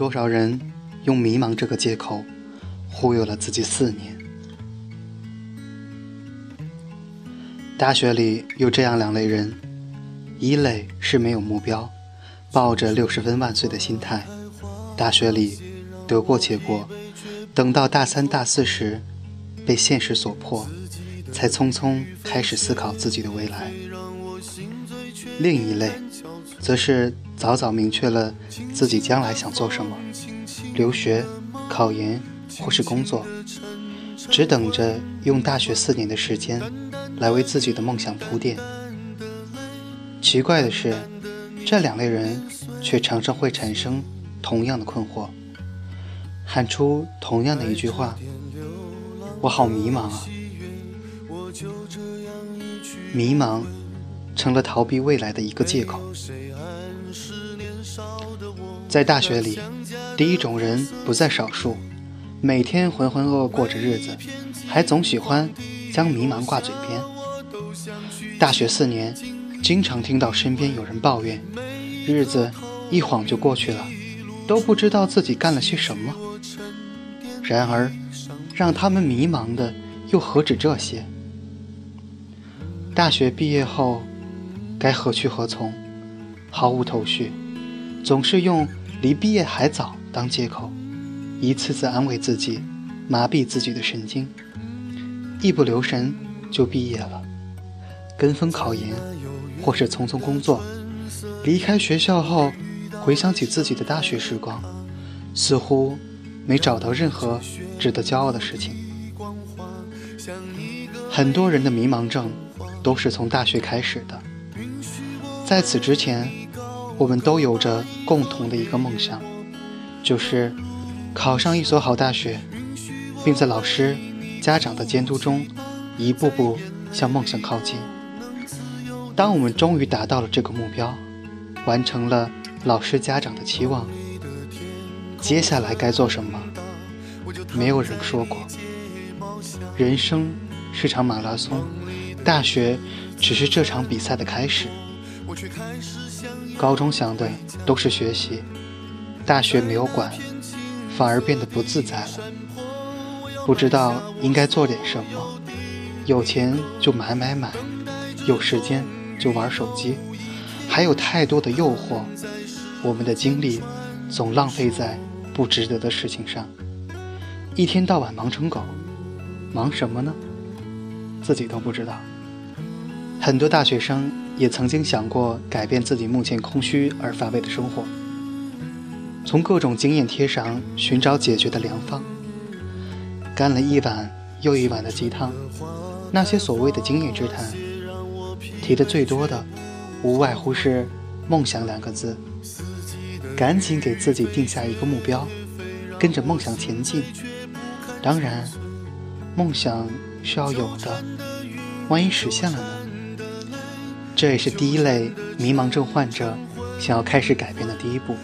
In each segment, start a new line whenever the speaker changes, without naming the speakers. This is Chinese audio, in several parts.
多少人用迷茫这个借口忽悠了自己四年？大学里有这样两类人：一类是没有目标，抱着六十分万岁的心态，大学里得过且过，等到大三、大四时，被现实所迫，才匆匆开始思考自己的未来；另一类，则是早早明确了自己将来想做什么，留学、考研或是工作，只等着用大学四年的时间。来为自己的梦想铺垫。奇怪的是，这两类人却常常会产生同样的困惑，喊出同样的一句话：“我好迷茫啊！”迷茫成了逃避未来的一个借口。在大学里，第一种人不在少数，每天浑浑噩噩过着日子，还总喜欢。将迷茫挂嘴边。大学四年，经常听到身边有人抱怨，日子一晃就过去了，都不知道自己干了些什么。然而，让他们迷茫的又何止这些？大学毕业后，该何去何从？毫无头绪，总是用离毕业还早当借口，一次次安慰自己，麻痹自己的神经。一不留神就毕业了，跟风考研，或是匆匆工作。离开学校后，回想起自己的大学时光，似乎没找到任何值得骄傲的事情。很多人的迷茫症都是从大学开始的。在此之前，我们都有着共同的一个梦想，就是考上一所好大学，并在老师。家长的监督中，一步步向梦想靠近。当我们终于达到了这个目标，完成了老师家长的期望，接下来该做什么？没有人说过。人生是场马拉松，大学只是这场比赛的开始。高中想的都是学习，大学没有管，反而变得不自在了。不知道应该做点什么，有钱就买买买，有时间就玩手机，还有太多的诱惑，我们的精力总浪费在不值得的事情上，一天到晚忙成狗，忙什么呢？自己都不知道。很多大学生也曾经想过改变自己目前空虚而乏味的生活，从各种经验贴上寻找解决的良方。干了一碗又一碗的鸡汤，那些所谓的经验之谈，提的最多的，无外乎是“梦想”两个字。赶紧给自己定下一个目标，跟着梦想前进。当然，梦想是要有的，万一实现了呢？这也是第一类迷茫症患者想要开始改变的第一步。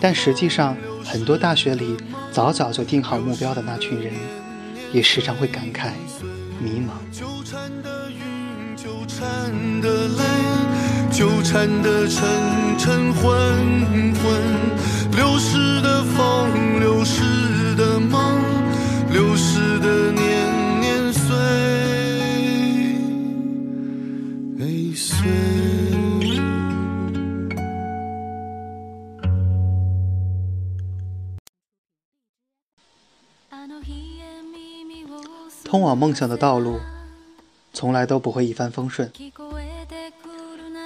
但实际上，很多大学里早早就定好目标的那群人，也时常会感慨迷茫。纠缠的云，纠缠的通往梦想的道路，从来都不会一帆风顺。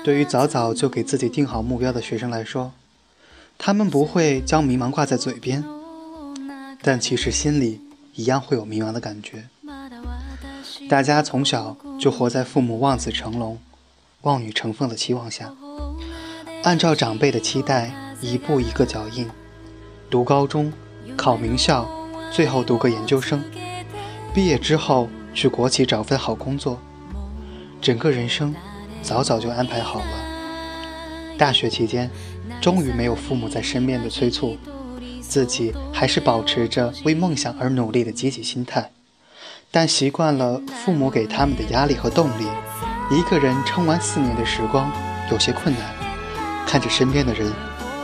对于早早就给自己定好目标的学生来说，他们不会将迷茫挂在嘴边，但其实心里一样会有迷茫的感觉。大家从小就活在父母望子成龙、望女成凤的期望下，按照长辈的期待，一步一个脚印，读高中，考名校，最后读个研究生。毕业之后去国企找份好工作，整个人生早早就安排好了。大学期间，终于没有父母在身边的催促，自己还是保持着为梦想而努力的积极心态。但习惯了父母给他们的压力和动力，一个人撑完四年的时光有些困难。看着身边的人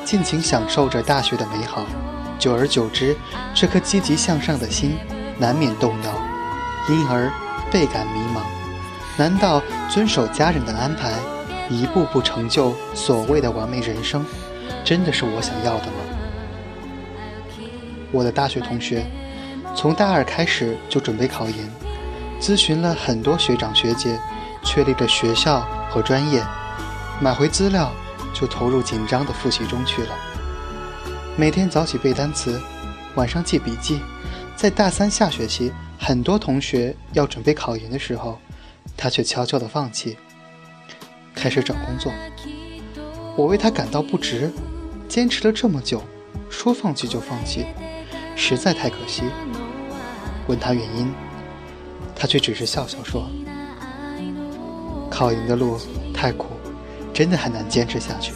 尽情享受着大学的美好，久而久之，这颗积极向上的心难免动摇，因而倍感迷茫。难道遵守家人的安排，一步步成就所谓的完美人生，真的是我想要的吗？我的大学同学，从大二开始就准备考研，咨询了很多学长学姐，确立了学校和专业，买回资料就投入紧张的复习中去了。每天早起背单词，晚上记笔记，在大三下学期，很多同学要准备考研的时候。他却悄悄地放弃，开始找工作。我为他感到不值，坚持了这么久，说放弃就放弃，实在太可惜。问他原因，他却只是笑笑说：“考研的路太苦，真的很难坚持下去。”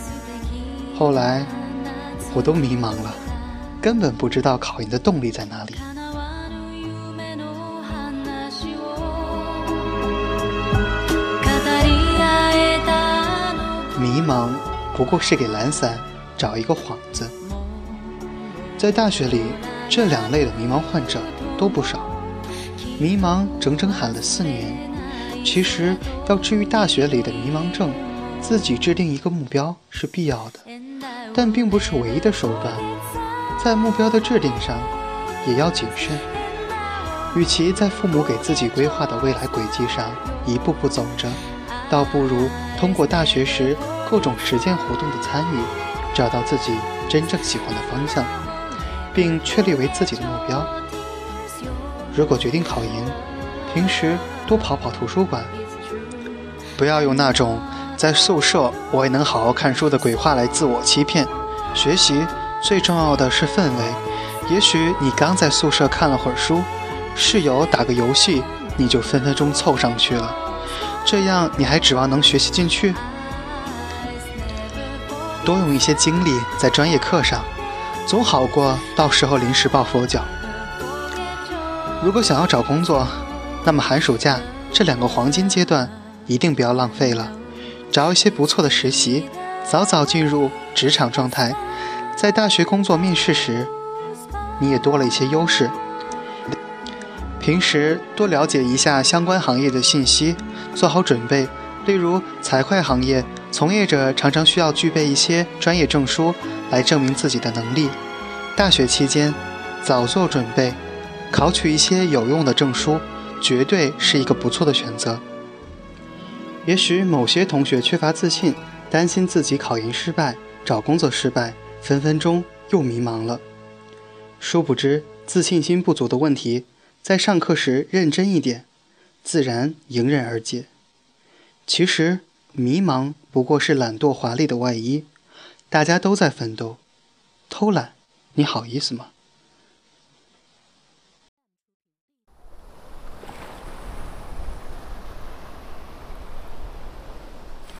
后来，我都迷茫了，根本不知道考研的动力在哪里。迷茫不过是给懒散找一个幌子。在大学里，这两类的迷茫患者都不少。迷茫整整喊了四年。其实要治愈大学里的迷茫症，自己制定一个目标是必要的，但并不是唯一的手段。在目标的制定上，也要谨慎。与其在父母给自己规划的未来轨迹上一步步走着，倒不如通过大学时。各种实践活动的参与，找到自己真正喜欢的方向，并确立为自己的目标。如果决定考研，平时多跑跑图书馆，不要用那种在宿舍我也能好好看书的鬼话来自我欺骗。学习最重要的是氛围。也许你刚在宿舍看了会儿书，室友打个游戏，你就分分钟凑上去了。这样你还指望能学习进去？多用一些精力在专业课上，总好过到时候临时抱佛脚。如果想要找工作，那么寒暑假这两个黄金阶段一定不要浪费了，找一些不错的实习，早早进入职场状态，在大学工作面试时，你也多了一些优势。平时多了解一下相关行业的信息，做好准备，例如财会行业。从业者常常需要具备一些专业证书来证明自己的能力。大学期间，早做准备，考取一些有用的证书，绝对是一个不错的选择。也许某些同学缺乏自信，担心自己考研失败、找工作失败，分分钟又迷茫了。殊不知，自信心不足的问题，在上课时认真一点，自然迎刃而解。其实。迷茫不过是懒惰华丽的外衣，大家都在奋斗，偷懒，你好意思吗？